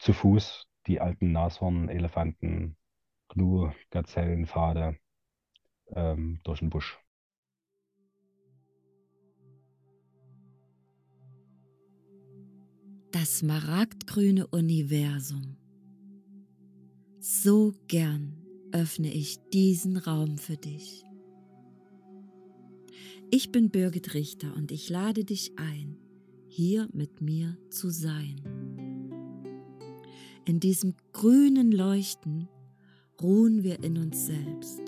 zu Fuß die alten Nashorn, Elefanten, Gnu, Gazellen, Pfade ähm, durch den Busch. Das smaragdgrüne Universum. So gern öffne ich diesen Raum für dich. Ich bin Birgit Richter und ich lade dich ein, hier mit mir zu sein. In diesem grünen Leuchten ruhen wir in uns selbst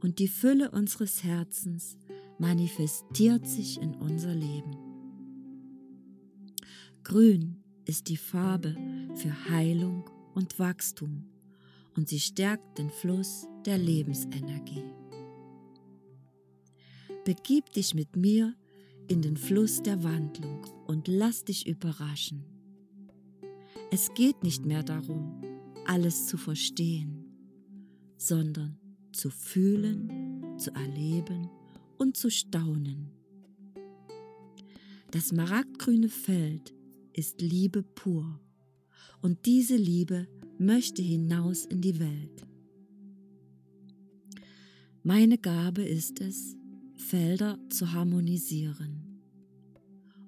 und die Fülle unseres Herzens manifestiert sich in unser Leben. Grün ist die Farbe für Heilung und Wachstum und sie stärkt den Fluss der Lebensenergie. Begib dich mit mir in den Fluss der Wandlung und lass dich überraschen. Es geht nicht mehr darum, alles zu verstehen, sondern zu fühlen, zu erleben und zu staunen. Das maragdgrüne Feld ist Liebe pur und diese Liebe möchte hinaus in die Welt. Meine Gabe ist es, Felder zu harmonisieren.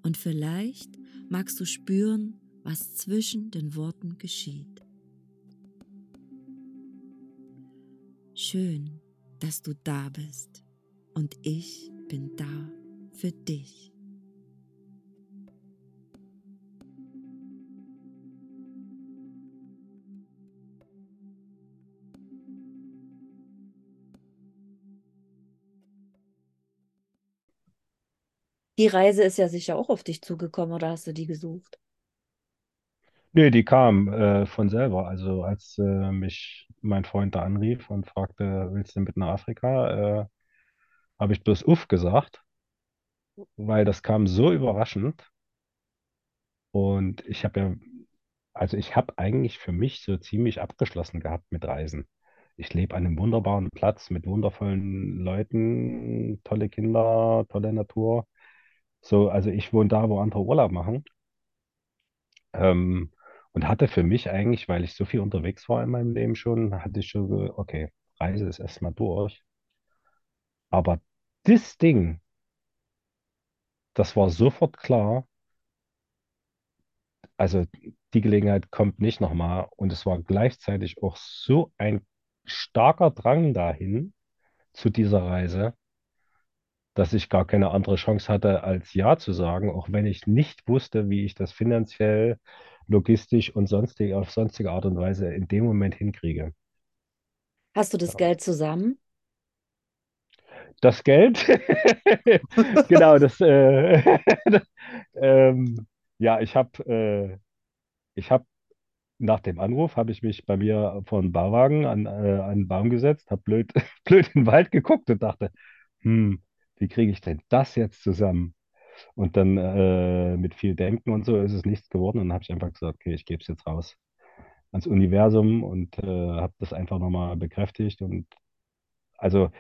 Und vielleicht magst du spüren, was zwischen den Worten geschieht. Schön, dass du da bist und ich bin da für dich. Die Reise ist ja sicher auch auf dich zugekommen oder hast du die gesucht? Nee, die kam äh, von selber. Also als äh, mich mein Freund da anrief und fragte, willst du mit nach Afrika, äh, habe ich bloß Uff gesagt, weil das kam so überraschend. Und ich habe ja, also ich habe eigentlich für mich so ziemlich abgeschlossen gehabt mit Reisen. Ich lebe an einem wunderbaren Platz mit wundervollen Leuten, tolle Kinder, tolle Natur. So, also ich wohne da, wo andere Urlaub machen. Ähm, und hatte für mich eigentlich, weil ich so viel unterwegs war in meinem Leben schon, hatte ich schon so, okay, Reise ist erstmal durch. Aber das Ding, das war sofort klar, also die Gelegenheit kommt nicht nochmal. Und es war gleichzeitig auch so ein starker Drang dahin, zu dieser Reise, dass ich gar keine andere Chance hatte, als Ja zu sagen, auch wenn ich nicht wusste, wie ich das finanziell, logistisch und sonstig, auf sonstige Art und Weise in dem Moment hinkriege. Hast du das Ja. Geld zusammen? Das Geld, genau, das, äh, ähm, ja, ich habe, äh, ich habe nach dem Anruf habe ich mich bei mir vor den Bauwagen an, äh, an einen Baum gesetzt, habe blöd, blöd in den Wald geguckt und dachte, hm, wie kriege ich denn das jetzt zusammen? Und dann äh, mit viel Denken und so ist es nichts geworden. Und dann habe ich einfach gesagt, okay, ich gebe es jetzt raus ans Universum und äh, habe das einfach nochmal bekräftigt. Und also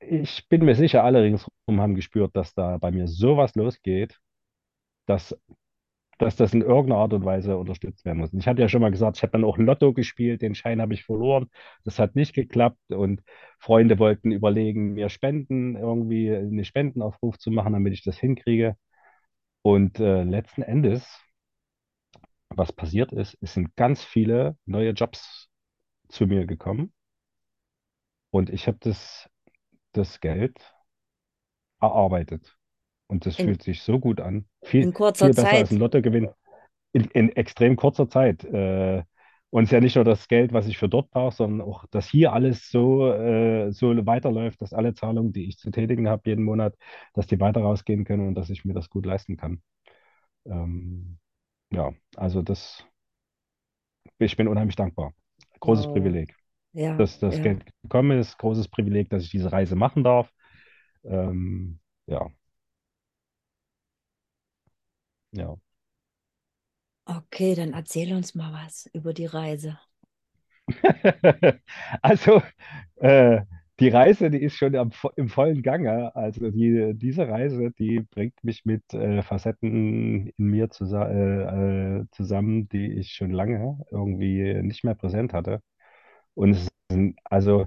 ich bin mir sicher, alle ringsherum haben gespürt, dass da bei mir sowas losgeht, dass, dass das in irgendeiner Art und Weise unterstützt werden muss. Und ich hatte ja schon mal gesagt, ich habe dann auch Lotto gespielt, den Schein habe ich verloren. Das hat nicht geklappt und Freunde wollten überlegen, mir Spenden, irgendwie einen Spendenaufruf zu machen, damit ich das hinkriege. Und äh, letzten Endes, was passiert ist, es sind ganz viele neue Jobs zu mir gekommen und ich habe das, das Geld erarbeitet. Und das In, fühlt sich so gut an. Viel, in kurzer viel besser als ein Zeit. Lottogewinn in, in extrem kurzer Zeit. Äh, und es ist ja nicht nur das Geld, was ich für dort brauche, sondern auch, dass hier alles so, äh, so weiterläuft, dass alle Zahlungen, die ich zu tätigen habe jeden Monat, dass die weiter rausgehen können und dass ich mir das gut leisten kann. Ähm, ja, also das, ich bin unheimlich dankbar. Großes Wow. Privileg, Ja, dass das ja. Geld gekommen ist, großes Privileg, dass ich diese Reise machen darf. Ähm, ja, ja. Okay, dann erzähl uns mal was über die Reise. Also, äh, die Reise, die ist schon am, im vollen Gange. Also die, diese Reise, die bringt mich mit äh, Facetten in mir zusa äh, äh, zusammen, die ich schon lange irgendwie nicht mehr präsent hatte. Und es sind, also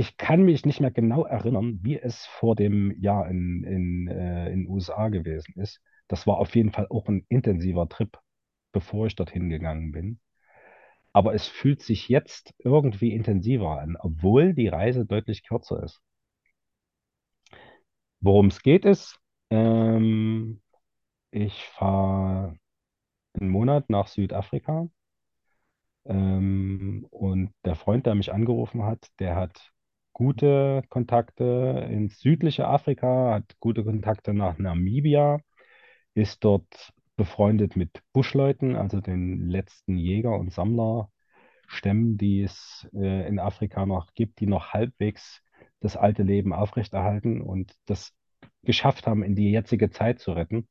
ich kann mich nicht mehr genau erinnern, wie es vor dem Jahr in, in, äh, in den USA gewesen ist. Das war auf jeden Fall auch ein intensiver Trip, bevor ich dorthin gegangen bin. Aber es fühlt sich jetzt irgendwie intensiver an, obwohl die Reise deutlich kürzer ist. Worum es geht, ist, ähm, ich fahre einen Monat nach Südafrika ähm, und der Freund, der mich angerufen hat, der hat gute Kontakte ins südliche Afrika, hat gute Kontakte nach Namibia, ist dort befreundet mit Buschleuten, also den letzten Jäger- und Sammlerstämmen, die es äh, in Afrika noch gibt, die noch halbwegs das alte Leben aufrechterhalten und das geschafft haben, in die jetzige Zeit zu retten.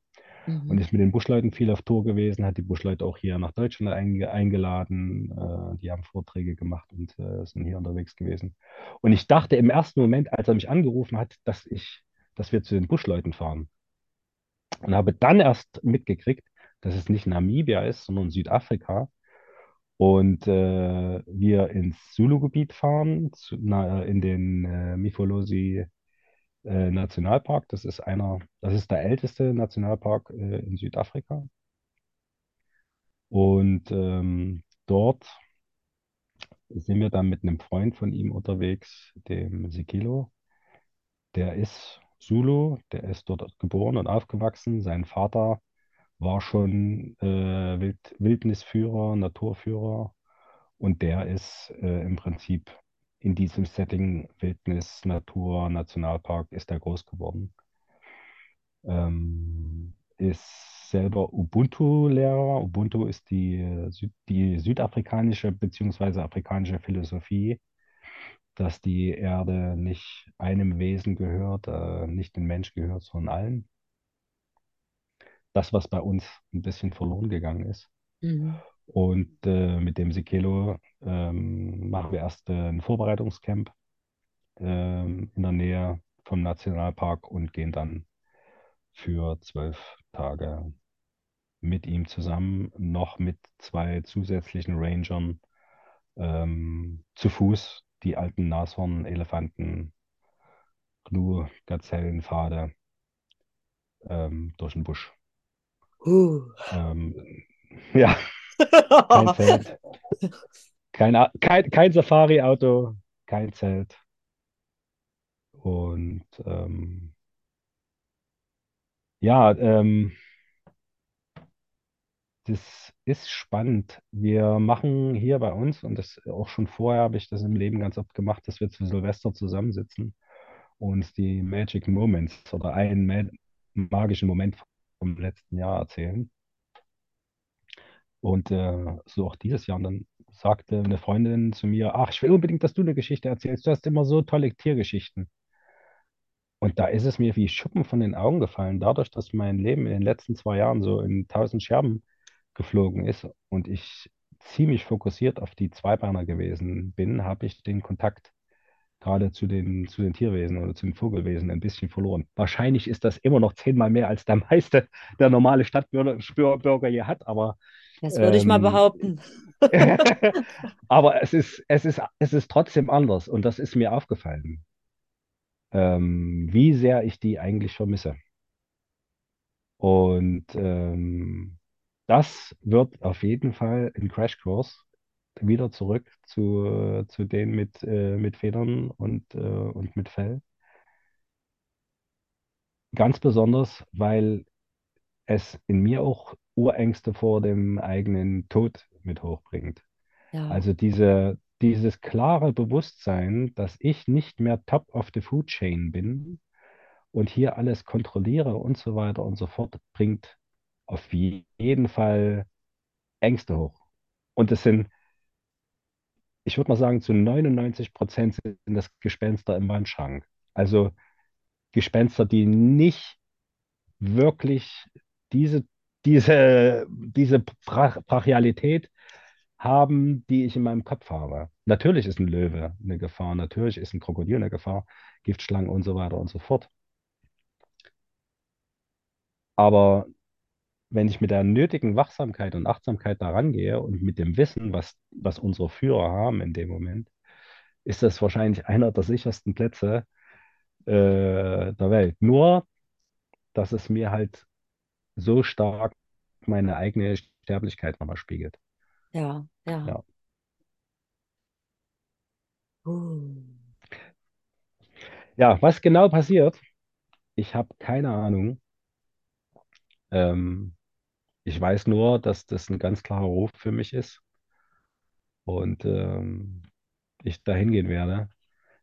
Und Mhm. ist mit den Buschleuten viel auf Tour gewesen, hat die Buschleute auch hier nach Deutschland einge eingeladen. Äh, die haben Vorträge gemacht und äh, sind hier unterwegs gewesen. Und ich dachte im ersten Moment, als er mich angerufen hat, dass ich, dass wir zu den Buschleuten fahren. Und habe dann erst mitgekriegt, dass es nicht Namibia ist, sondern Südafrika. Und äh, wir ins Zulu-Gebiet fahren, zu, na, in den äh, Mifolosi äh, Nationalpark. Das ist einer, das ist der älteste Nationalpark äh, in Südafrika. Und ähm, dort sind wir dann mit einem Freund von ihm unterwegs, dem Sikilo. Der ist Zulu, der ist dort geboren und aufgewachsen. Sein Vater war schon äh, Wild Wildnisführer, Naturführer und der ist äh, im Prinzip in diesem Setting Wildnis, Natur, Nationalpark ist er groß geworden. Ähm, ist selber Ubuntu-Lehrer. Ubuntu ist die, die südafrikanische bzw. afrikanische Philosophie, dass die Erde nicht einem Wesen gehört, äh, nicht dem Mensch gehört, sondern allen. Das, was bei uns ein bisschen verloren gegangen ist. Mhm. Und äh, mit dem Sikelo ähm, machen wir erst äh, ein Vorbereitungscamp ähm, in der Nähe vom Nationalpark und gehen dann für zwölf Tage mit ihm zusammen, noch mit zwei zusätzlichen Rangern ähm, zu Fuß die alten Nashorn, Elefanten, Gnu, Gazellen, Pfade ähm, durch den Busch. Huh. Ähm, ja, kein Zelt, kein, kein, kein Safari-Auto, kein Zelt. Und ähm, ja, ähm, das ist spannend. Wir machen hier bei uns, und das auch schon vorher habe ich das im Leben ganz oft gemacht, dass wir zu Silvester zusammensitzen und uns die Magic Moments oder einen ma magischen Moment vom letzten Jahr erzählen. Und äh, so auch dieses Jahr. Und dann sagte eine Freundin zu mir, ach, ich will unbedingt, dass du eine Geschichte erzählst. Du hast immer so tolle Tiergeschichten. Und da ist es mir wie Schuppen von den Augen gefallen, dadurch, dass mein Leben in den letzten zwei Jahren so in tausend Scherben geflogen ist und ich ziemlich fokussiert auf die Zweibeiner gewesen bin, habe ich den Kontakt gerade zu den, zu den Tierwesen oder zu den Vogelwesen ein bisschen verloren. Wahrscheinlich ist das immer noch zehnmal mehr, als der meiste, der normale Stadtbürger hier hat, aber, Das würde ich mal ähm, behaupten. aber es ist, es ist, es ist trotzdem anders und das ist mir aufgefallen, ähm, wie sehr ich die eigentlich vermisse. Und ähm, das wird auf jeden Fall ein Crashkurs wieder zurück zu, zu denen mit, äh, mit Federn und, äh, und mit Fell. Ganz besonders, weil es in mir auch Urängste vor dem eigenen Tod mit hochbringt. Ja. Also diese, dieses klare Bewusstsein, dass ich nicht mehr top of the food chain bin und hier alles kontrolliere und so weiter und so fort, bringt auf jeden Fall Ängste hoch. Und es sind, ich würde mal sagen, zu 99 Prozent sind das Gespenster im Wandschrank. Also Gespenster, die nicht wirklich diese, diese, diese Brach Brachialität haben, die ich in meinem Kopf habe. Natürlich ist ein Löwe eine Gefahr, natürlich ist ein Krokodil eine Gefahr, Giftschlangen und so weiter und so fort. Aber wenn ich mit der nötigen Wachsamkeit und Achtsamkeit da rangehe und mit dem Wissen, was, was unsere Führer haben in dem Moment, ist das wahrscheinlich einer der sichersten Plätze äh, der Welt. Nur, dass es mir halt so stark meine eigene Sterblichkeit nochmal spiegelt. Ja, ja. Ja. Uh. Ja, was genau passiert, ich habe keine Ahnung. Ähm, ich weiß nur, dass das ein ganz klarer Ruf für mich ist und ähm, ich dahin gehen werde.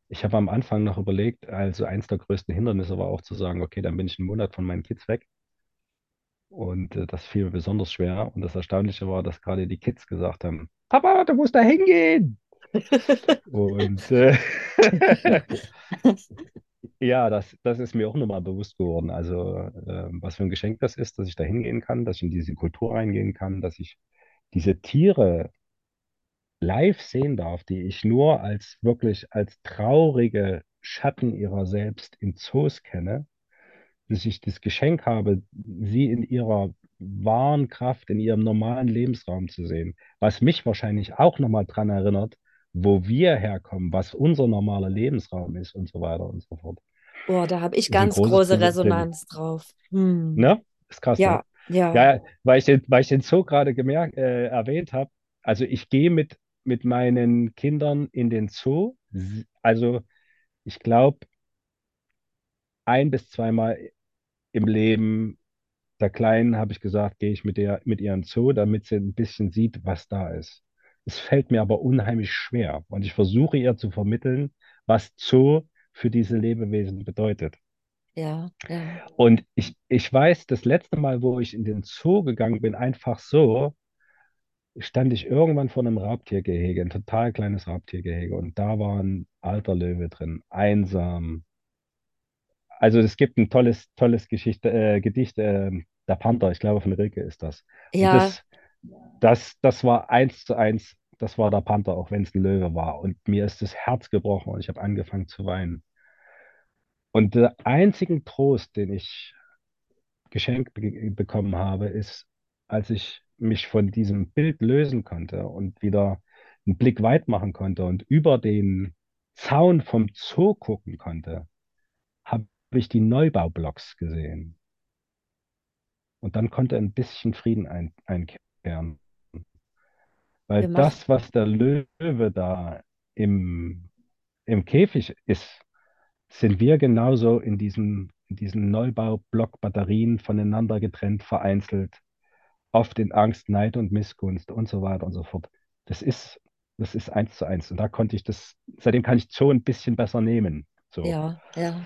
Ich habe am Anfang noch überlegt, also eins der größten Hindernisse war auch zu sagen, okay, dann bin ich einen Monat von meinen Kids weg. Und äh, das fiel mir besonders schwer. Und das Erstaunliche war, dass gerade die Kids gesagt haben, Papa, du musst da hingehen. Und äh, ja, das, das ist mir auch nochmal bewusst geworden. Also, äh, was für ein Geschenk das ist, dass ich da hingehen kann, dass ich in diese Kultur reingehen kann, dass ich diese Tiere live sehen darf, die ich nur als wirklich als traurige Schatten ihrer selbst in Zoos kenne, dass ich das Geschenk habe, sie in ihrer wahren Kraft, in ihrem normalen Lebensraum zu sehen, was mich wahrscheinlich auch nochmal daran erinnert, wo wir herkommen, was unser normaler Lebensraum ist und so weiter und so fort. Boah, da habe ich ganz große. Resonanz drauf. Hm. Ne? Ist krass, ne? Ja, ja, Ja, weil ich den, weil ich den Zoo gerade gemerkt, äh, erwähnt habe. Also ich gehe mit, mit meinen Kindern in den Zoo. Also ich glaube, ein bis zweimal im Leben der Kleinen habe ich gesagt, gehe ich mit der, mit ihr in den Zoo, damit sie ein bisschen sieht, was da ist. Es fällt mir aber unheimlich schwer. Und ich versuche ihr zu vermitteln, was Zoo für diese Lebewesen bedeutet. ja, ja. Und ich, ich weiß, das letzte Mal, wo ich in den Zoo gegangen bin, einfach so, stand ich irgendwann vor einem Raubtiergehege, ein total kleines Raubtiergehege. Und da war ein alter Löwe drin, einsam. Also es gibt ein tolles, tolles Geschichte, äh, Gedicht, äh, Der Panther, ich glaube von Rilke ist das. Ja, das, das, das war eins zu eins, das war der Panther, auch wenn es ein Löwe war. Und mir ist das Herz gebrochen und ich habe angefangen zu weinen. Und der einzige Trost, den ich geschenkt be bekommen habe, ist, als ich mich von diesem Bild lösen konnte und wieder einen Blick weit machen konnte und über den Zaun vom Zoo gucken konnte, habe ich die Neubaublocks gesehen. Und dann konnte ein bisschen Frieden ein einkehren. Weil das, was der Löwe da im, im Käfig ist, sind wir genauso in diesem, in diesen Neubaublock-Batterien voneinander getrennt, vereinzelt, oft in Angst, Neid und Missgunst und so weiter und so fort. Das ist, das ist eins zu eins. Und da konnte ich das, seitdem kann ich so ein bisschen besser nehmen. So. ja. Ja.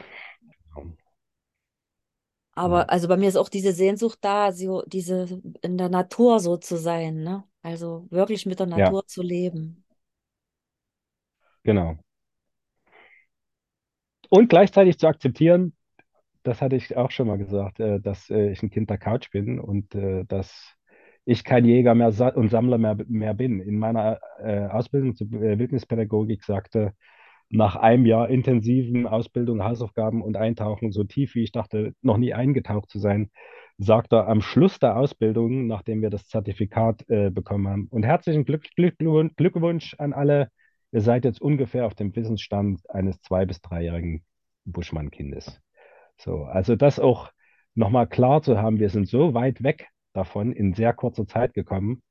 Aber also bei mir ist auch diese Sehnsucht da, so diese in der Natur so zu sein, ne? Also wirklich mit der Ja, Natur zu leben. genau. Und gleichzeitig zu akzeptieren, das hatte ich auch schon mal gesagt, äh, dass äh, ich ein Kind der Couch bin und äh, dass ich kein Jäger mehr und Sammler mehr, mehr bin. In meiner Ausbildung zur Wildnispädagogik sagte, nach einem Jahr intensiven Ausbildung, Hausaufgaben und Eintauchen, so tief wie ich dachte, noch nie eingetaucht zu sein, sagt er am Schluss der Ausbildung, nachdem wir das Zertifikat äh, bekommen haben. Und herzlichen Glück, Glückwunsch, Glückwunsch an alle. Ihr seid jetzt ungefähr auf dem Wissensstand eines zwei- bis dreijährigen Buschmann-Kindes. So, also das auch nochmal klar zu haben, wir sind so weit weg davon in sehr kurzer Zeit gekommen,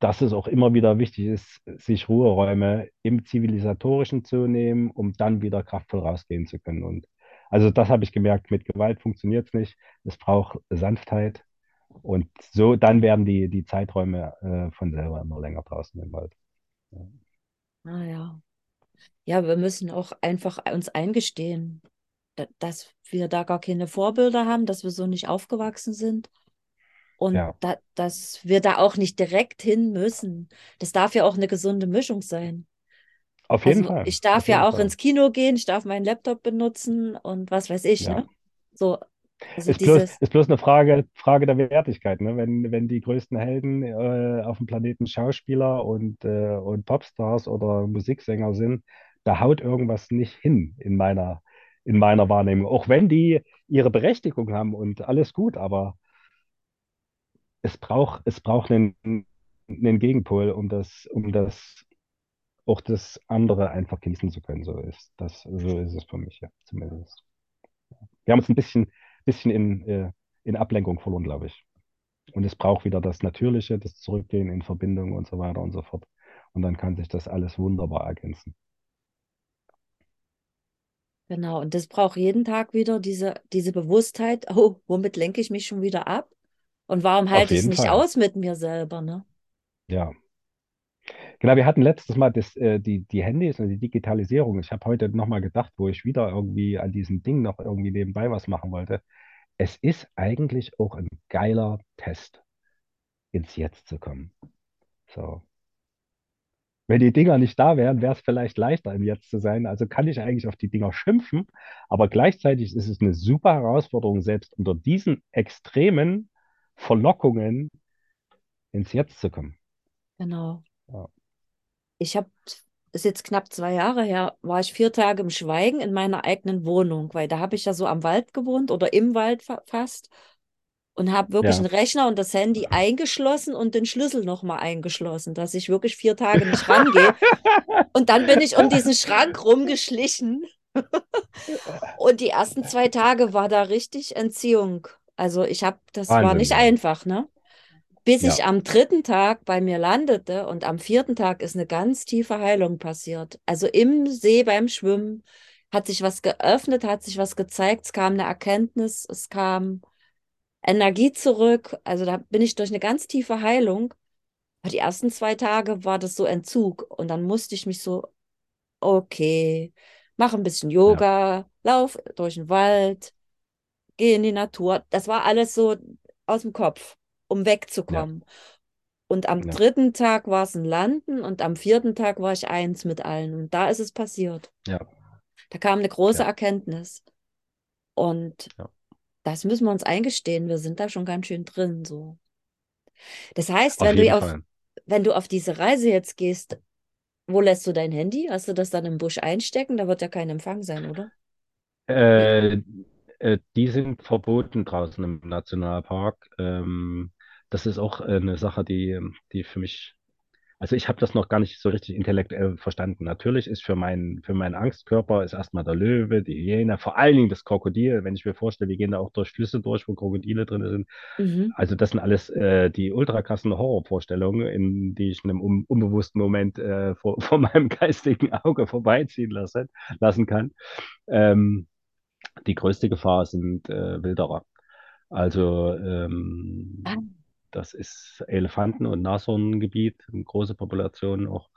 dass es auch immer wieder wichtig ist, sich Ruheräume im Zivilisatorischen zu nehmen, um dann wieder kraftvoll rausgehen zu können. Und also das habe ich gemerkt, mit Gewalt funktioniert es nicht. Es braucht Sanftheit. Und so, dann werden die, die Zeiträume äh, von selber immer länger draußen im Wald. Ja. Ah ja. Ja, wir müssen auch einfach uns eingestehen, da- dass wir da gar keine Vorbilder haben, dass wir so nicht aufgewachsen sind und Ja, da, dass wir da auch nicht direkt hin müssen. Das darf ja auch eine gesunde Mischung sein. auf jeden Also Fall. ich darf Auf ja auch Fall. ins Kino gehen, ich darf meinen Laptop benutzen und was weiß ich, Ja, ne? So, Also Ist bloß, ist bloß eine Frage, Frage der Wertigkeit, ne? Wenn, wenn die größten Helden äh, auf dem Planeten Schauspieler und, äh, und Popstars oder Musiksänger sind, da haut irgendwas nicht hin in meiner, in meiner Wahrnehmung. Auch wenn die ihre Berechtigung haben und alles gut, aber es braucht, es braucht einen, einen Gegenpol, um das, um das, auch das andere einfach genießen zu können. So ist das, so ist es für mich, ja, zumindest. Wir haben uns ein bisschen, bisschen in, äh, in Ablenkung verloren, glaube ich. Und es braucht wieder das Natürliche, das Zurückgehen in Verbindung und so weiter und so fort. Und dann kann sich das alles wunderbar ergänzen. genau, und das braucht jeden Tag wieder diese, diese Bewusstheit, oh, womit lenke ich mich schon wieder ab? Und warum halte ich es nicht Fall. aus mit mir selber, ne? Ja. Genau, wir hatten letztes Mal das, äh, die, die Handys und die Digitalisierung. Ich habe heute nochmal gedacht, wo ich wieder irgendwie an diesem Ding noch irgendwie nebenbei was machen wollte. Es ist eigentlich auch ein geiler Test, ins Jetzt zu kommen. So. Wenn die Dinger nicht da wären, wäre es vielleicht leichter, im Jetzt zu sein. Also kann ich eigentlich auf die Dinger schimpfen, aber gleichzeitig ist es eine super Herausforderung, selbst unter diesen extremen Verlockungen ins Jetzt zu kommen. Genau. Ja. Ich habe, ist jetzt knapp zwei Jahre her, war ich vier Tage im Schweigen in meiner eigenen Wohnung, weil da habe ich ja so am Wald gewohnt oder im Wald fa fast und habe wirklich einen Ja. Rechner und das Handy eingeschlossen und den Schlüssel nochmal eingeschlossen, dass ich wirklich vier Tage nicht rangehe. Und dann bin ich um diesen Schrank rumgeschlichen und die ersten zwei Tage war da richtig Entziehung. Also ich habe, das war nicht Wahnsinn. einfach, ne? Bis ich Ja, am dritten Tag bei mir landete und am vierten Tag ist eine ganz tiefe Heilung passiert. Also im See beim Schwimmen hat sich was geöffnet, hat sich was gezeigt, es kam eine Erkenntnis, es kam Energie zurück. Also da bin ich durch eine ganz tiefe Heilung. Aber die ersten zwei Tage war das so Entzug und dann musste ich mich so, okay, mach ein bisschen ja, Yoga, lauf durch den Wald, geh in die Natur. Das war alles so aus dem Kopf, um ja, wegzukommen. Und am ja, dritten Tag war es ein Landen und am vierten Tag war ich eins mit allen. Und da ist es passiert. ja, Da kam eine große ja, Erkenntnis. Und ja. das müssen wir uns eingestehen. Wir sind da schon ganz schön drin. So. Das heißt, Auf wenn du auf, Fall. wenn du auf diese Reise jetzt gehst, wo lässt du dein Handy? Hast du das dann im Busch einstecken? Da wird ja kein Empfang sein, oder? Äh, äh, die sind verboten draußen im Nationalpark. Ähm, das ist auch äh, eine Sache, die, die für mich, also ich habe das noch gar nicht so richtig intellektuell verstanden. Natürlich ist für meinen, für meinen Angstkörper ist erstmal der Löwe, die Hyäne, vor allen Dingen das Krokodil. Wenn ich mir vorstelle, wir gehen da auch durch Flüsse durch, wo Krokodile drin sind. Mhm. Also das sind alles äh, die ultra krassen Horrorvorstellungen, in die ich in einem un unbewussten Moment äh, vor, vor meinem geistigen Auge vorbeiziehen lassen, lassen kann. Ähm, die größte Gefahr sind äh, Wilderer. Also Ah, ähm, das ist Elefanten- und Nashorngebiet, eine große Population auch.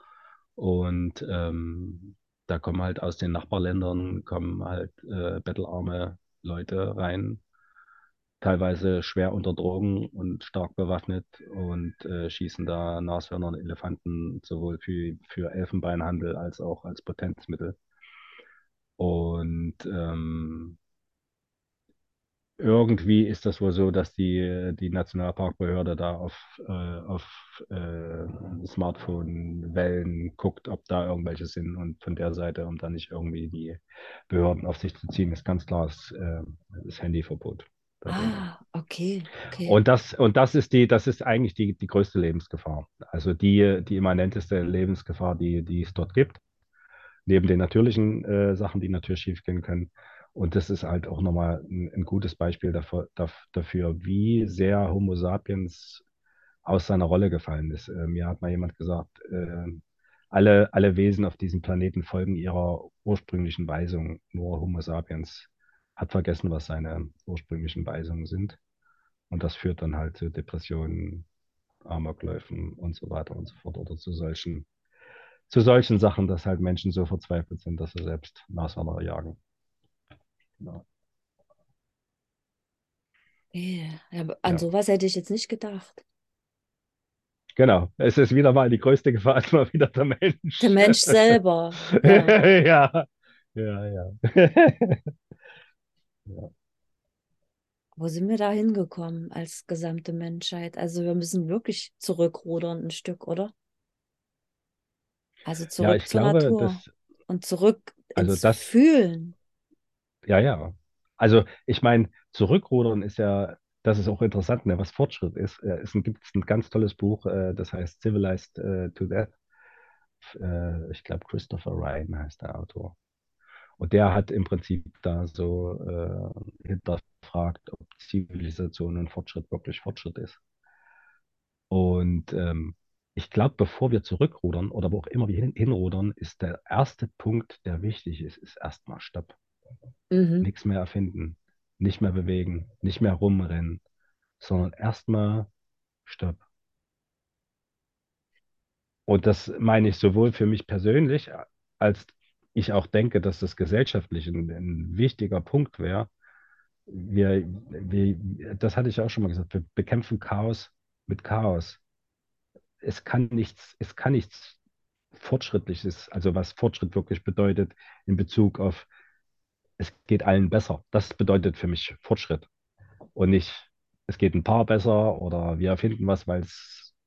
Und ähm, da kommen halt aus den Nachbarländern kommen halt äh, bettelarme Leute rein, teilweise schwer unter Drogen und stark bewaffnet und äh, schießen da Nashörner und Elefanten sowohl für, für Elfenbeinhandel als auch als Potenzmittel. Und ähm, irgendwie ist das wohl so, dass die, die Nationalparkbehörde da auf, äh, auf äh, Smartphone-Wellen guckt, ob da irgendwelche sind und von der Seite, um da nicht irgendwie die Behörden auf sich zu ziehen, ist ganz klar das, äh, das Handyverbot ah, okay, okay. Und das, und das ist die, das ist eigentlich die, die größte Lebensgefahr. Also die, die immanenteste Lebensgefahr, die, die es dort gibt, neben den natürlichen äh, Sachen, die natürlich schiefgehen können. Und das ist halt auch nochmal ein, ein gutes Beispiel dafür, dafür, wie sehr Homo sapiens aus seiner Rolle gefallen ist. Äh, mir hat mal jemand gesagt, äh, alle, alle Wesen auf diesem Planeten folgen ihrer ursprünglichen Weisung. Nur Homo sapiens hat vergessen, was seine ursprünglichen Weisungen sind. Und das führt dann halt zu Depressionen, Amokläufen und so weiter und so fort oder zu solchen, zu solchen Sachen, dass halt Menschen so verzweifelt sind, dass sie selbst Nashörner jagen. Genau. Aber an Ja, sowas hätte ich jetzt nicht gedacht. genau. Es ist wieder mal die größte Gefahr, ist mal wieder der Mensch. Der Mensch selber, ja. Ja, ja, ja. Ja. Wo sind wir da hingekommen als gesamte Menschheit? Also wir müssen wirklich zurückrudern ein Stück, oder? Also Ja, zurück ich zur glaube, Natur dass, und zurück also ins das, Fühlen. ja, ja. Also ich meine, zurückrudern ist ja, das ist auch interessant, ne, was Fortschritt ist. Äh, Es gibt ein ganz tolles Buch, äh, das heißt Civilized äh, to Death. Ich glaube, Christopher Ryan heißt der Autor. Und der hat im Prinzip da so äh, hinterfragt, ob Zivilisation und Fortschritt wirklich Fortschritt ist. Und ähm, ich glaube, bevor wir zurückrudern oder wo auch immer wir hin, hinrudern, ist der erste Punkt, der wichtig ist, ist erstmal Stopp. Mhm. Nichts mehr erfinden, nicht mehr bewegen, nicht mehr rumrennen, sondern erstmal Stopp. Und das meine ich sowohl für mich persönlich, als ich auch denke, dass das gesellschaftlich ein, ein wichtiger Punkt wäre. Wir, wir, das hatte ich auch schon mal gesagt, wir bekämpfen Chaos mit Chaos. Es kann nichts, es kann nichts Fortschrittliches, also was Fortschritt wirklich bedeutet in Bezug auf, es geht allen besser. Das bedeutet für mich Fortschritt und nicht, es geht ein paar besser oder wir erfinden was, weil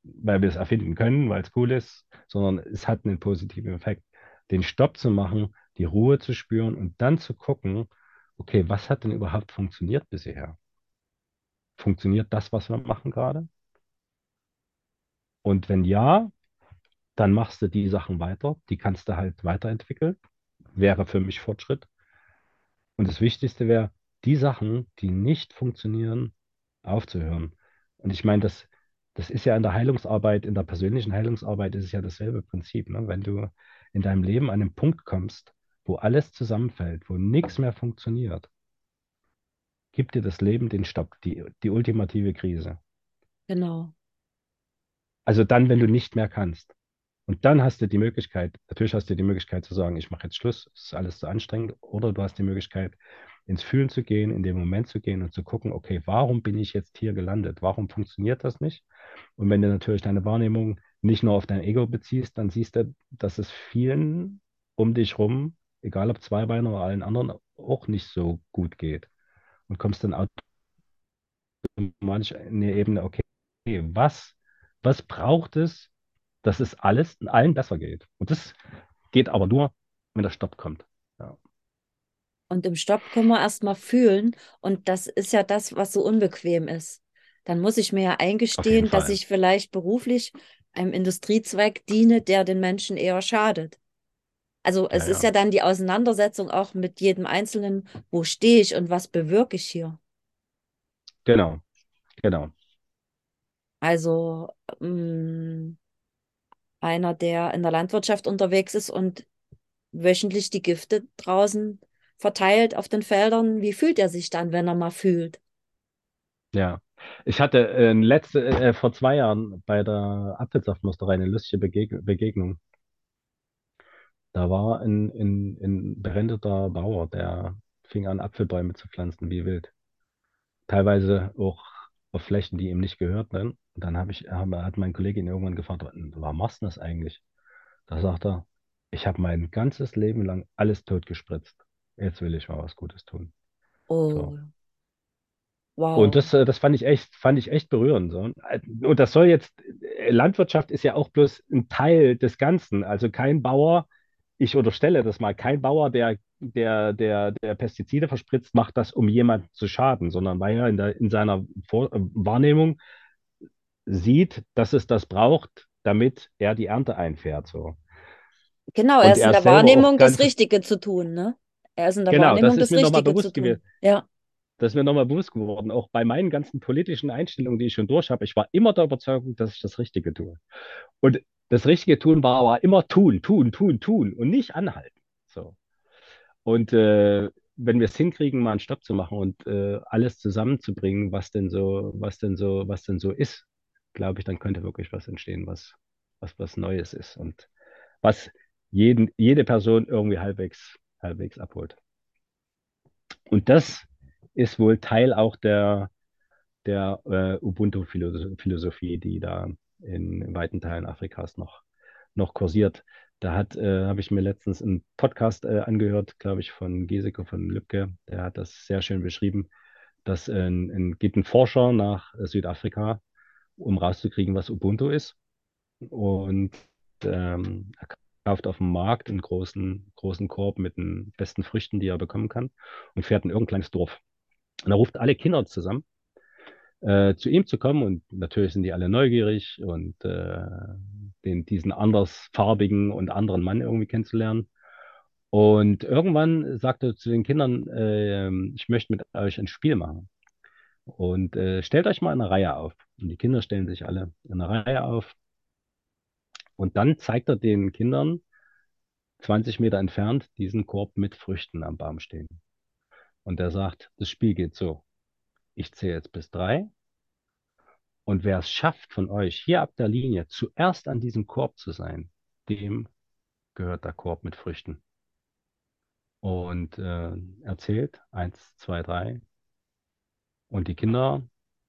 weil wir es erfinden können, weil es cool ist, sondern es hat einen positiven Effekt. Den Stopp zu machen, die Ruhe zu spüren und dann zu gucken, okay, was hat denn überhaupt funktioniert bisher? Funktioniert das, was wir machen gerade? Und wenn ja, dann machst du die Sachen weiter, die kannst du halt weiterentwickeln. Wäre für mich Fortschritt. Und das Wichtigste wäre, die Sachen, die nicht funktionieren, aufzuhören. Und ich meine, das, das ist ja in der Heilungsarbeit, in der persönlichen Heilungsarbeit ist es ja dasselbe Prinzip. Ne? Wenn du in deinem Leben an einen Punkt kommst, wo alles zusammenfällt, wo nichts mehr funktioniert, gibt dir das Leben den Stopp, die, die ultimative Krise. Genau. Also dann, wenn du nicht mehr kannst. Und dann hast du die Möglichkeit, natürlich hast du die Möglichkeit zu sagen, ich mache jetzt Schluss, es ist alles zu anstrengend, oder du hast die Möglichkeit, ins Fühlen zu gehen, in den Moment zu gehen und zu gucken, okay, warum bin ich jetzt hier gelandet? Warum funktioniert das nicht? Und wenn du natürlich deine Wahrnehmung nicht nur auf dein Ego beziehst, dann siehst du, dass es vielen um dich rum, egal ob Zweibeiner oder allen anderen, auch nicht so gut geht. Und kommst dann automatisch in die Ebene, okay, was, was braucht es, dass es alles in allen besser geht? Und das geht aber nur, wenn der Stopp kommt. Ja. Und im Stopp können wir erstmal fühlen. Und das ist ja das, was so unbequem ist. Dann muss ich mir ja eingestehen, dass ich vielleicht beruflich einem Industriezweig diene, der den Menschen eher schadet. Also es Ja, ist ja. ja dann die Auseinandersetzung auch mit jedem Einzelnen, wo stehe ich und was bewirke ich hier. Genau, genau. Also mh, einer, der in der Landwirtschaft unterwegs ist und wöchentlich die Gifte draußen verteilt auf den Feldern, wie fühlt er sich dann, wenn er mal fühlt? Ja. Ich hatte äh, letzte, äh, vor zwei Jahren bei der Apfelsaftmusterei eine lustige Begeg Begegnung. Da war ein, ein, ein berendeter Bauer, der fing an, Apfelbäume zu pflanzen, wie wild. Teilweise auch auf Flächen, die ihm nicht gehörten. Und dann habe ich, hab, hat mein Kollege ihn irgendwann gefragt, warum machst du das eigentlich? Da sagt er, ich habe mein ganzes Leben lang alles totgespritzt. Jetzt will ich mal was Gutes tun. So. Oh, wow. Und das, äh, das fand ich echt, fand ich echt berührend. So. Und das soll jetzt, äh, Landwirtschaft ist ja auch bloß ein Teil des Ganzen. Also kein Bauer, ich unterstelle das mal, kein Bauer, der, der, der, der Pestizide verspritzt, macht das, um jemandem zu schaden, sondern weil er in, der, in seiner Vor äh, Wahrnehmung sieht, dass es das braucht, damit er die Ernte einfährt. So. Genau, er Und ist in er der auch Wahrnehmung, das Richtige zu tun, ne? Er ist in der genau, das Wahrnehmung, ist das mir nochmal Richtige zu bewusst tun. gewesen. Ja, Das ist mir nochmal bewusst geworden, auch bei meinen ganzen politischen Einstellungen, die ich schon durch habe. Ich war immer der Überzeugung, dass ich das Richtige tue. Und das Richtige tun war aber immer tun, tun, tun, tun und nicht anhalten. So. Und äh, wenn wir es hinkriegen, mal einen Stopp zu machen und äh, alles zusammenzubringen, was denn so, was denn so, was denn so ist, glaube ich, dann könnte wirklich was entstehen, was, was, was Neues ist und was jeden, jede Person irgendwie halbwegs, halbwegs abholt. Und das ist wohl Teil auch der, der äh, Ubuntu-Philosophie, die da in weiten Teilen Afrikas noch, noch kursiert. Da äh, habe ich mir letztens einen Podcast äh, angehört, glaube ich, von Geseke von Lübcke. Der hat das sehr schön beschrieben. dass ein, ein, geht ein Forscher nach Südafrika, um rauszukriegen, was Ubuntu ist. Und ähm, er kauft auf dem Markt einen großen, großen Korb mit den besten Früchten, die er bekommen kann, und fährt in irgendein kleines Dorf. Und er ruft alle Kinder zusammen, äh, zu ihm zu kommen. Und natürlich sind die alle neugierig und äh, den, diesen andersfarbigen und anderen Mann irgendwie kennenzulernen. Und irgendwann sagt er zu den Kindern, äh, ich möchte mit euch ein Spiel machen. Und äh, stellt euch mal in einer Reihe auf. Und die Kinder stellen sich alle in einer Reihe auf. Und dann zeigt er den Kindern 20 Meter entfernt diesen Korb mit Früchten am Baum stehen. Und er sagt, das Spiel geht so. Ich zähle jetzt bis drei. Und wer es schafft von euch hier ab der Linie zuerst an diesem Korb zu sein, dem gehört der Korb mit Früchten. Und äh, erzählt eins, zwei, drei. Und die Kinder,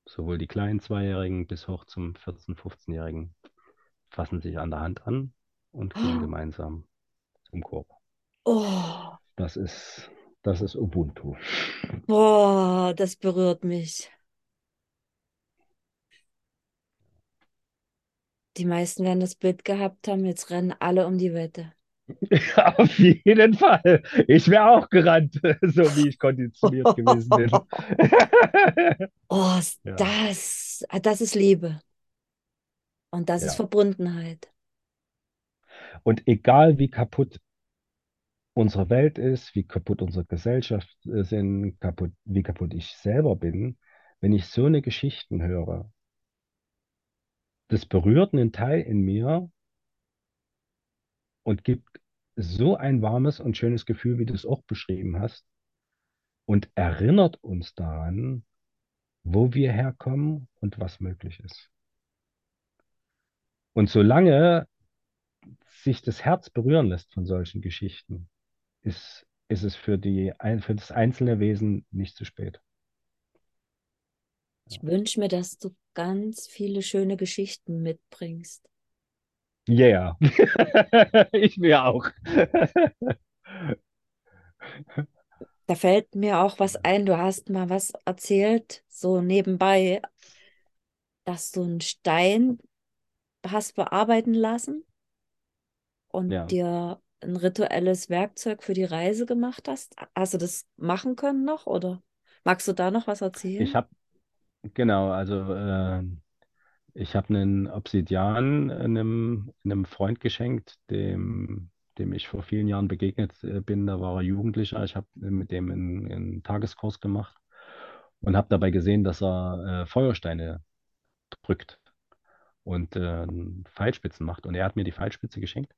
sowohl die kleinen Zweijährigen bis hoch zum 14-, 15-Jährigen, fassen sich an der Hand an und gehen gemeinsam zum Korb. Oh, Das ist, das ist Ubuntu. boah, das berührt mich. Die meisten werden das Bild gehabt haben, jetzt rennen alle um die Wette. Auf jeden Fall. Ich wäre auch gerannt, so wie ich konditioniert gewesen bin. Oh, ist Ja. das, ah, das ist Liebe. Und das ist Ja. Verbundenheit. Und egal wie kaputt unsere Welt ist, wie kaputt unsere Gesellschaft äh, sind, kaputt, wie kaputt ich selber bin, wenn ich so eine Geschichten höre, das berührt einen Teil in mir und gibt so ein warmes und schönes Gefühl, wie du es auch beschrieben hast, und erinnert uns daran, wo wir herkommen und was möglich ist. Und solange sich das Herz berühren lässt von solchen Geschichten, ist, ist es für die, für das einzelne Wesen nicht zu spät. Ich wünsche mir, dass du ganz viele schöne Geschichten mitbringst. Yeah. Ich mir auch. Da fällt mir auch was ein. Du hast mal was erzählt, so nebenbei, dass du einen Stein hast bearbeiten lassen und Ja. dir ein rituelles Werkzeug für die Reise gemacht hast. Hast du das machen können noch oder magst du da noch was erzählen? Ich habe, genau, also äh, ich habe einen Obsidian einem, einem Freund geschenkt, dem, dem ich vor vielen Jahren begegnet äh, bin. Da war er Jugendlicher. Ich habe mit dem einen, einen Tageskurs gemacht und habe dabei gesehen, dass er äh, Feuersteine drückt und äh, Pfeilspitzen macht. Und er hat mir die Pfeilspitze geschenkt.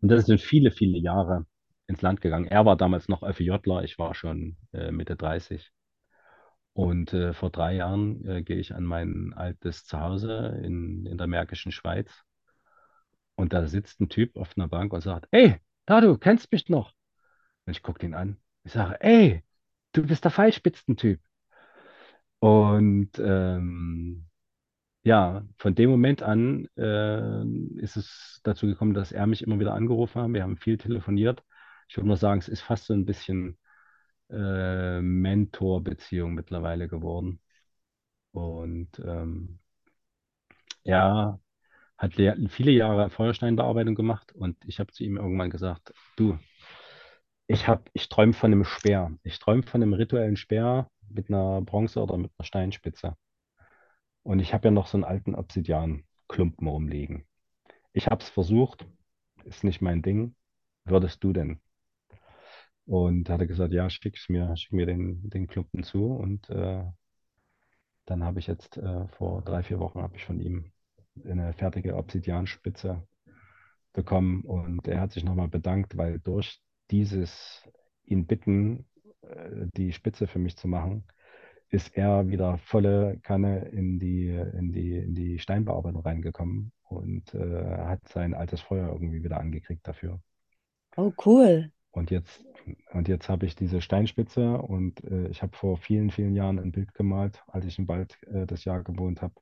Und das sind viele, viele Jahre ins Land gegangen. Er war damals noch FJler, ich war schon äh, Mitte 30. Und äh, vor drei Jahren äh, gehe ich an mein altes Zuhause in, in der Märkischen Schweiz. Und da sitzt ein Typ auf einer Bank und sagt, ey, da du kennst mich noch. Und ich gucke ihn an. Ich sage, ey, du bist der Pfeilspitzentyp. Und ähm, ja, von dem Moment an äh, ist es dazu gekommen, dass er mich immer wieder angerufen hat. Wir haben viel telefoniert. Ich würde mal sagen, es ist fast so ein bisschen äh, Mentor-Beziehung mittlerweile geworden. Und ähm, er hat le- viele Jahre Feuersteinbearbeitung gemacht und ich habe zu ihm irgendwann gesagt, du, ich hab, ich träume von einem Speer. Ich träume von einem rituellen Speer mit einer Bronze oder mit einer Steinspitze. Und ich habe ja noch so einen alten Obsidian-Klumpen rumliegen. Ich habe es versucht, ist nicht mein Ding. Würdest du denn? Und hat er gesagt, ja, schick mir, schick mir den, den Klumpen zu. Und äh, dann habe ich jetzt äh, vor drei, vier Wochen habe ich von ihm eine fertige Obsidianspitze bekommen. Und er hat sich nochmal bedankt, weil durch dieses ihn bitten, äh, die Spitze für mich zu machen, ist er wieder volle Kanne in die, in die, in die Steinbearbeitung reingekommen und äh, hat sein altes Feuer irgendwie wieder angekriegt dafür. Oh, cool. Und jetzt, und jetzt habe ich diese Steinspitze und äh, ich habe vor vielen, vielen Jahren ein Bild gemalt, als ich im Wald äh, das Jahr gewohnt habe,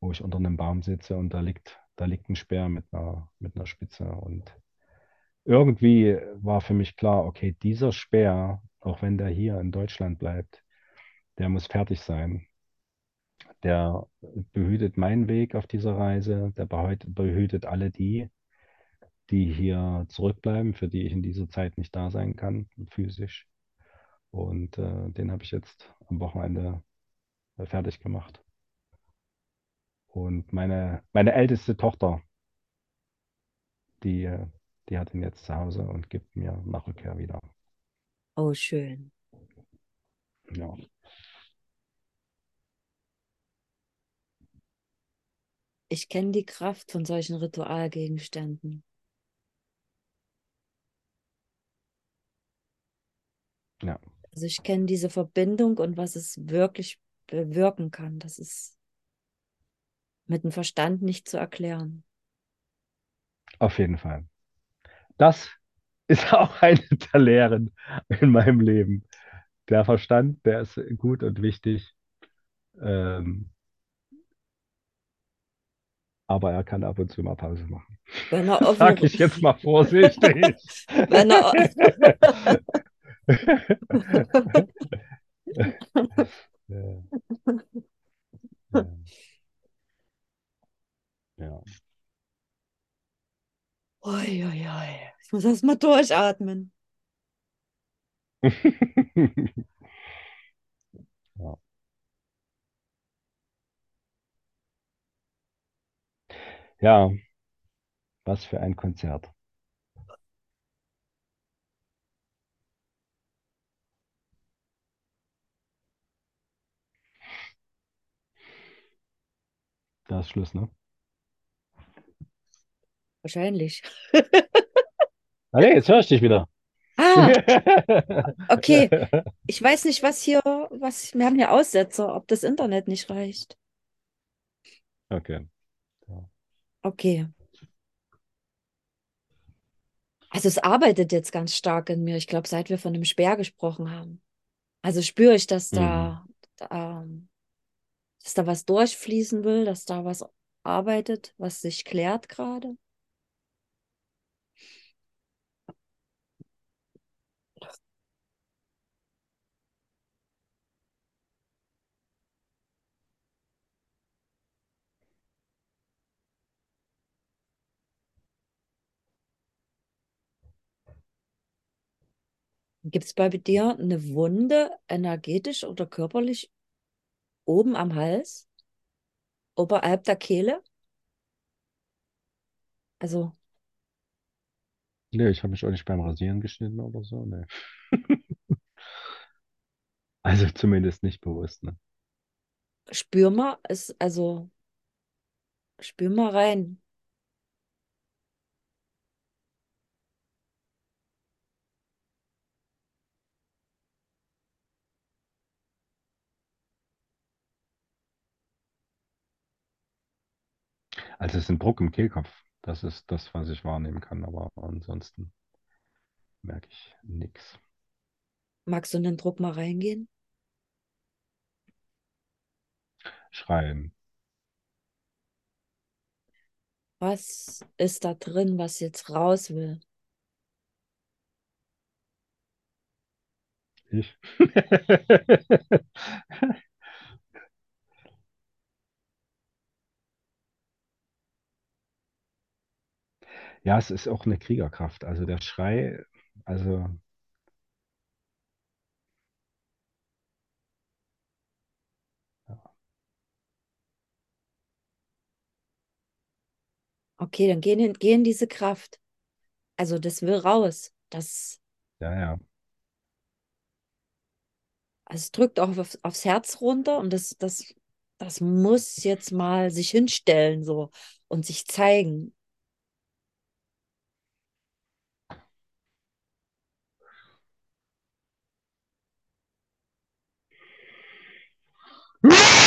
wo ich unter einem Baum sitze und da liegt, da liegt ein Speer mit einer, mit einer Spitze. Und irgendwie war für mich klar, okay, dieser Speer, auch wenn der hier in Deutschland bleibt, der muss fertig sein. Der behütet meinen Weg auf dieser Reise, der behüt- behütet alle die, die hier zurückbleiben, für die ich in dieser Zeit nicht da sein kann, physisch. Und äh, den habe ich jetzt am Wochenende äh, fertig gemacht. Und meine, meine älteste Tochter, die, äh, die hat ihn jetzt zu Hause und gibt mir nach Rückkehr wieder. Oh, schön. Ja. Ich kenne die Kraft von solchen Ritualgegenständen. Ja. Also ich kenne diese Verbindung und was es wirklich bewirken kann. Das ist mit dem Verstand nicht zu erklären. Auf jeden Fall. Das ist auch eine der Lehren in meinem Leben. Der Verstand, der ist gut und wichtig, ähm, aber er kann ab und zu mal Pause machen. Wenn er offen, Sag ich jetzt mal vorsichtig. wenn er, Ja. Ja. Ja. Ui, ui, ui. Ich muss erst mal durchatmen. Ja. Ja, was für ein Konzert. Da ist Schluss, ne? Wahrscheinlich. Ah, nee, jetzt höre ich dich wieder. Ah, okay. Ich weiß nicht, was hier, was, wir haben hier Aussetzer, ob das Internet nicht reicht. Okay. Okay. Also es arbeitet jetzt ganz stark in mir. Ich glaube, seit wir von dem Speer gesprochen haben. Also spüre ich, dass da, da, ähm, dass da was durchfließen will, dass da was arbeitet, was sich klärt gerade. Gibt es bei dir eine Wunde, energetisch oder körperlich, oben am Hals? Oberhalb der Kehle? Also, Nee, ich habe mich auch nicht beim Rasieren geschnitten oder so. Nee. Also zumindest nicht bewusst, ne? spür mal, ist, also, spür mal rein. Also es ist ein Druck im Kehlkopf. Das ist das, was ich wahrnehmen kann, aber ansonsten merke ich nichts. Magst du in den Druck mal reingehen? Schreien. Was ist da drin, was jetzt raus will? Ich. Ja, es ist auch eine Kriegerkraft. Also der Schrei, also Okay, dann geh in, geh in diese Kraft. Also das will raus. Das, ja, ja. also es drückt auch auf, aufs Herz runter und das, das, das muss jetzt mal sich hinstellen so und sich zeigen.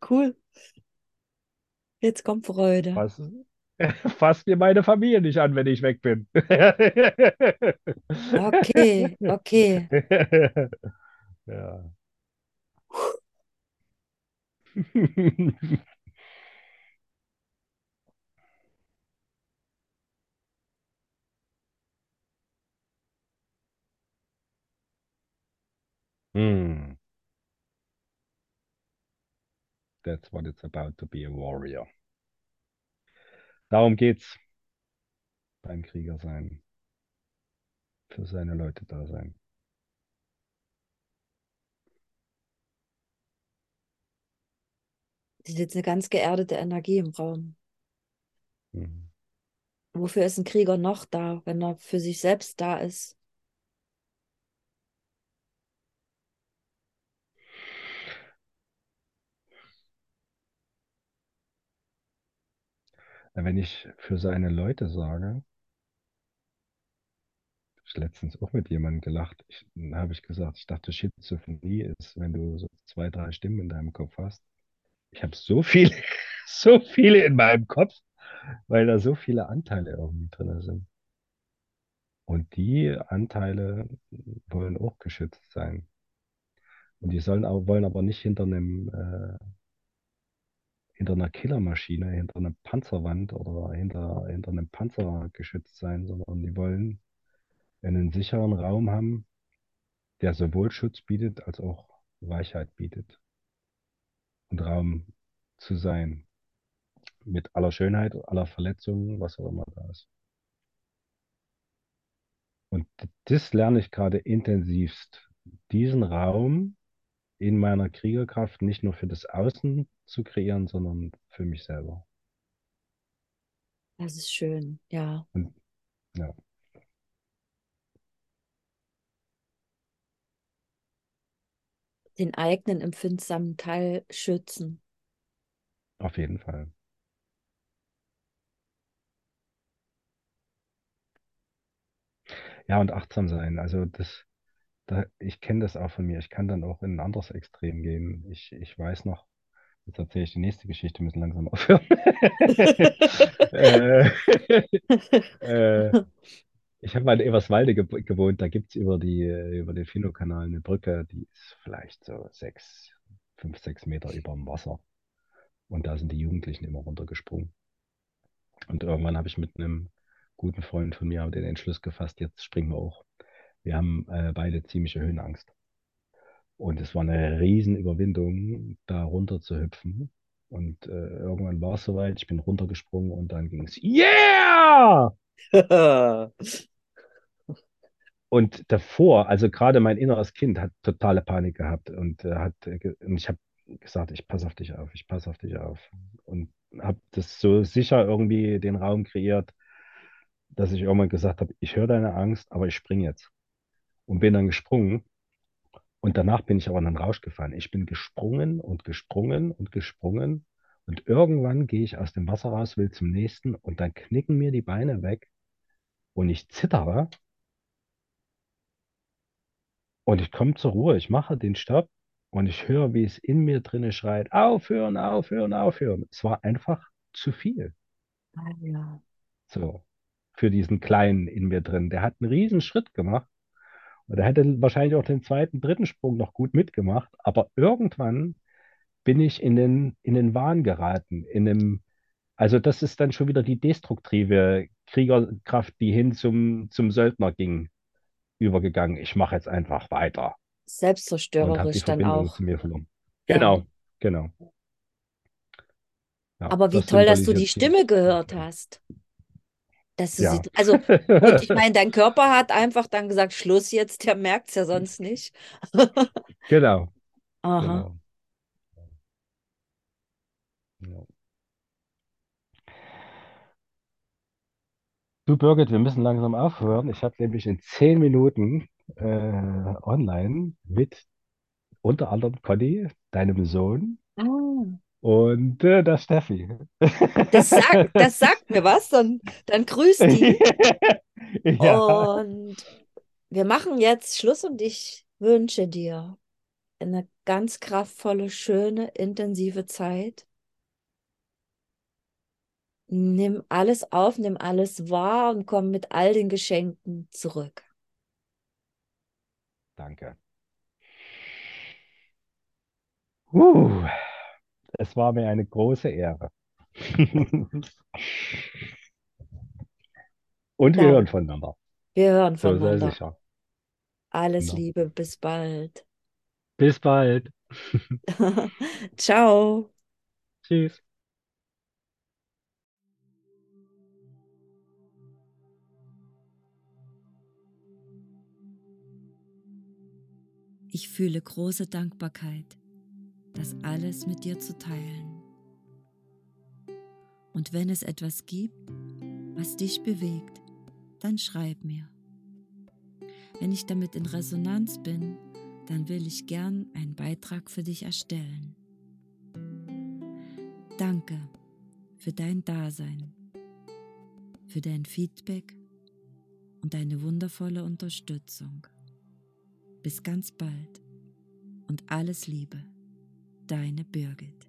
Cool. Jetzt kommt Freude. Fass, fass mir meine Familie nicht an, wenn ich weg bin. Okay, okay. Ja. That's what it's about to be a warrior. Darum geht's beim Krieger sein. Für seine Leute da sein. Das ist jetzt eine ganz geerdete Energie im Raum. Mhm. Wofür ist ein Krieger noch da, wenn er für sich selbst da ist? Wenn ich für seine Leute sage, habe ich letztens auch mit jemandem gelacht, ich, habe ich gesagt, ich dachte, Schizophrenie ist, wenn du so zwei, drei Stimmen in deinem Kopf hast. Ich habe so viele, so viele in meinem Kopf, weil da so viele Anteile irgendwie drin sind. Und die Anteile wollen auch geschützt sein. Und die sollen aber, wollen aber nicht hinter einem, äh, hinter einer Killermaschine, hinter einer Panzerwand oder hinter, hinter einem Panzer geschützt sein, sondern die wollen einen sicheren Raum haben, der sowohl Schutz bietet als auch Weichheit bietet. Und Raum zu sein. Mit aller Schönheit, aller Verletzungen, was auch immer da ist. Und das lerne ich gerade intensivst, diesen Raum in meiner Kriegerkraft nicht nur für das Außen zu kreieren, sondern für mich selber. Das ist schön, ja. Und, ja. Den eigenen empfindsamen Teil schützen. Auf jeden Fall. Ja, und achtsam sein. Also das, da, ich kenne das auch von mir. Ich kann dann auch in ein anderes Extrem gehen. Ich, ich weiß noch, jetzt erzähle ich die nächste Geschichte, müssen langsam aufhören. äh, äh, ich habe mal in Eberswalde ge gewohnt, da gibt es über, über den Finno-Kanal eine Brücke, die ist vielleicht so sechs, fünf, sechs Meter über dem Wasser. Und da sind die Jugendlichen immer runtergesprungen. Und irgendwann habe ich mit einem guten Freund von mir den Entschluss gefasst, jetzt springen wir auch. Wir haben äh, beide ziemliche Höhenangst. Und es war eine Riesenüberwindung, da runter zu hüpfen. Und äh, irgendwann war es soweit, ich bin runtergesprungen und dann ging es, yeah! und davor, also gerade mein inneres Kind hat totale Panik gehabt und äh, hat, und ich habe gesagt, ich passe auf dich auf, ich passe auf dich auf. Und habe das so sicher irgendwie den Raum kreiert, dass ich irgendwann gesagt habe, ich höre deine Angst, aber ich springe jetzt. Und bin dann gesprungen. Und danach bin ich aber in einen Rausch gefallen. Ich bin gesprungen und gesprungen und gesprungen. Und irgendwann gehe ich aus dem Wasser raus, will zum nächsten und dann knicken mir die Beine weg und ich zittere. Und ich komme zur Ruhe, ich mache den Stopp und ich höre, wie es in mir drinne schreit, aufhören, aufhören, aufhören. Es war einfach zu viel. Ah, ja. So, für diesen Kleinen in mir drin. Der hat einen riesen Schritt gemacht. Und er hätte wahrscheinlich auch den zweiten, dritten Sprung noch gut mitgemacht. Aber irgendwann bin ich in den, in den Wahn geraten. In einem, also das ist dann schon wieder die destruktive Kriegerkraft, die hin zum, zum Söldner ging, übergegangen. Ich mache jetzt einfach weiter. Selbstzerstörerisch dann auch. verloren. Ja. Genau, genau. Ja, Aber wie das toll, dass du die Stimme gehört hast. Dass du Ja. sie, also, und ich meine, dein Körper hat einfach dann gesagt, Schluss jetzt, der merkt es ja sonst nicht. Genau, Aha. genau. Du, Birgit, wir müssen langsam aufhören. Ich habe nämlich in zehn Minuten äh, online mit unter anderem Conny, deinem Sohn Ah. Und äh, der Steffi. Das sagt, das sagt mir was, dann, dann grüß die. ja, Und wir machen jetzt Schluss und ich wünsche dir eine ganz kraftvolle, schöne, intensive Zeit. Nimm alles auf, nimm alles wahr und komm mit all den Geschenken zurück. danke. Uh, es war mir eine große Ehre. Und wir Dann, hören voneinander. wir hören So, sei voneinander. sicher. Alles Ja. Liebe, bis bald. Bis bald. Ciao. Tschüss. Ich fühle große Dankbarkeit, das alles mit dir zu teilen. Und wenn es etwas gibt, was dich bewegt, dann schreib mir. Wenn ich damit in Resonanz bin, dann will ich gern einen Beitrag für dich erstellen. Danke für dein Dasein, für dein Feedback und deine wundervolle Unterstützung. Bis ganz bald und alles Liebe, deine Birgit.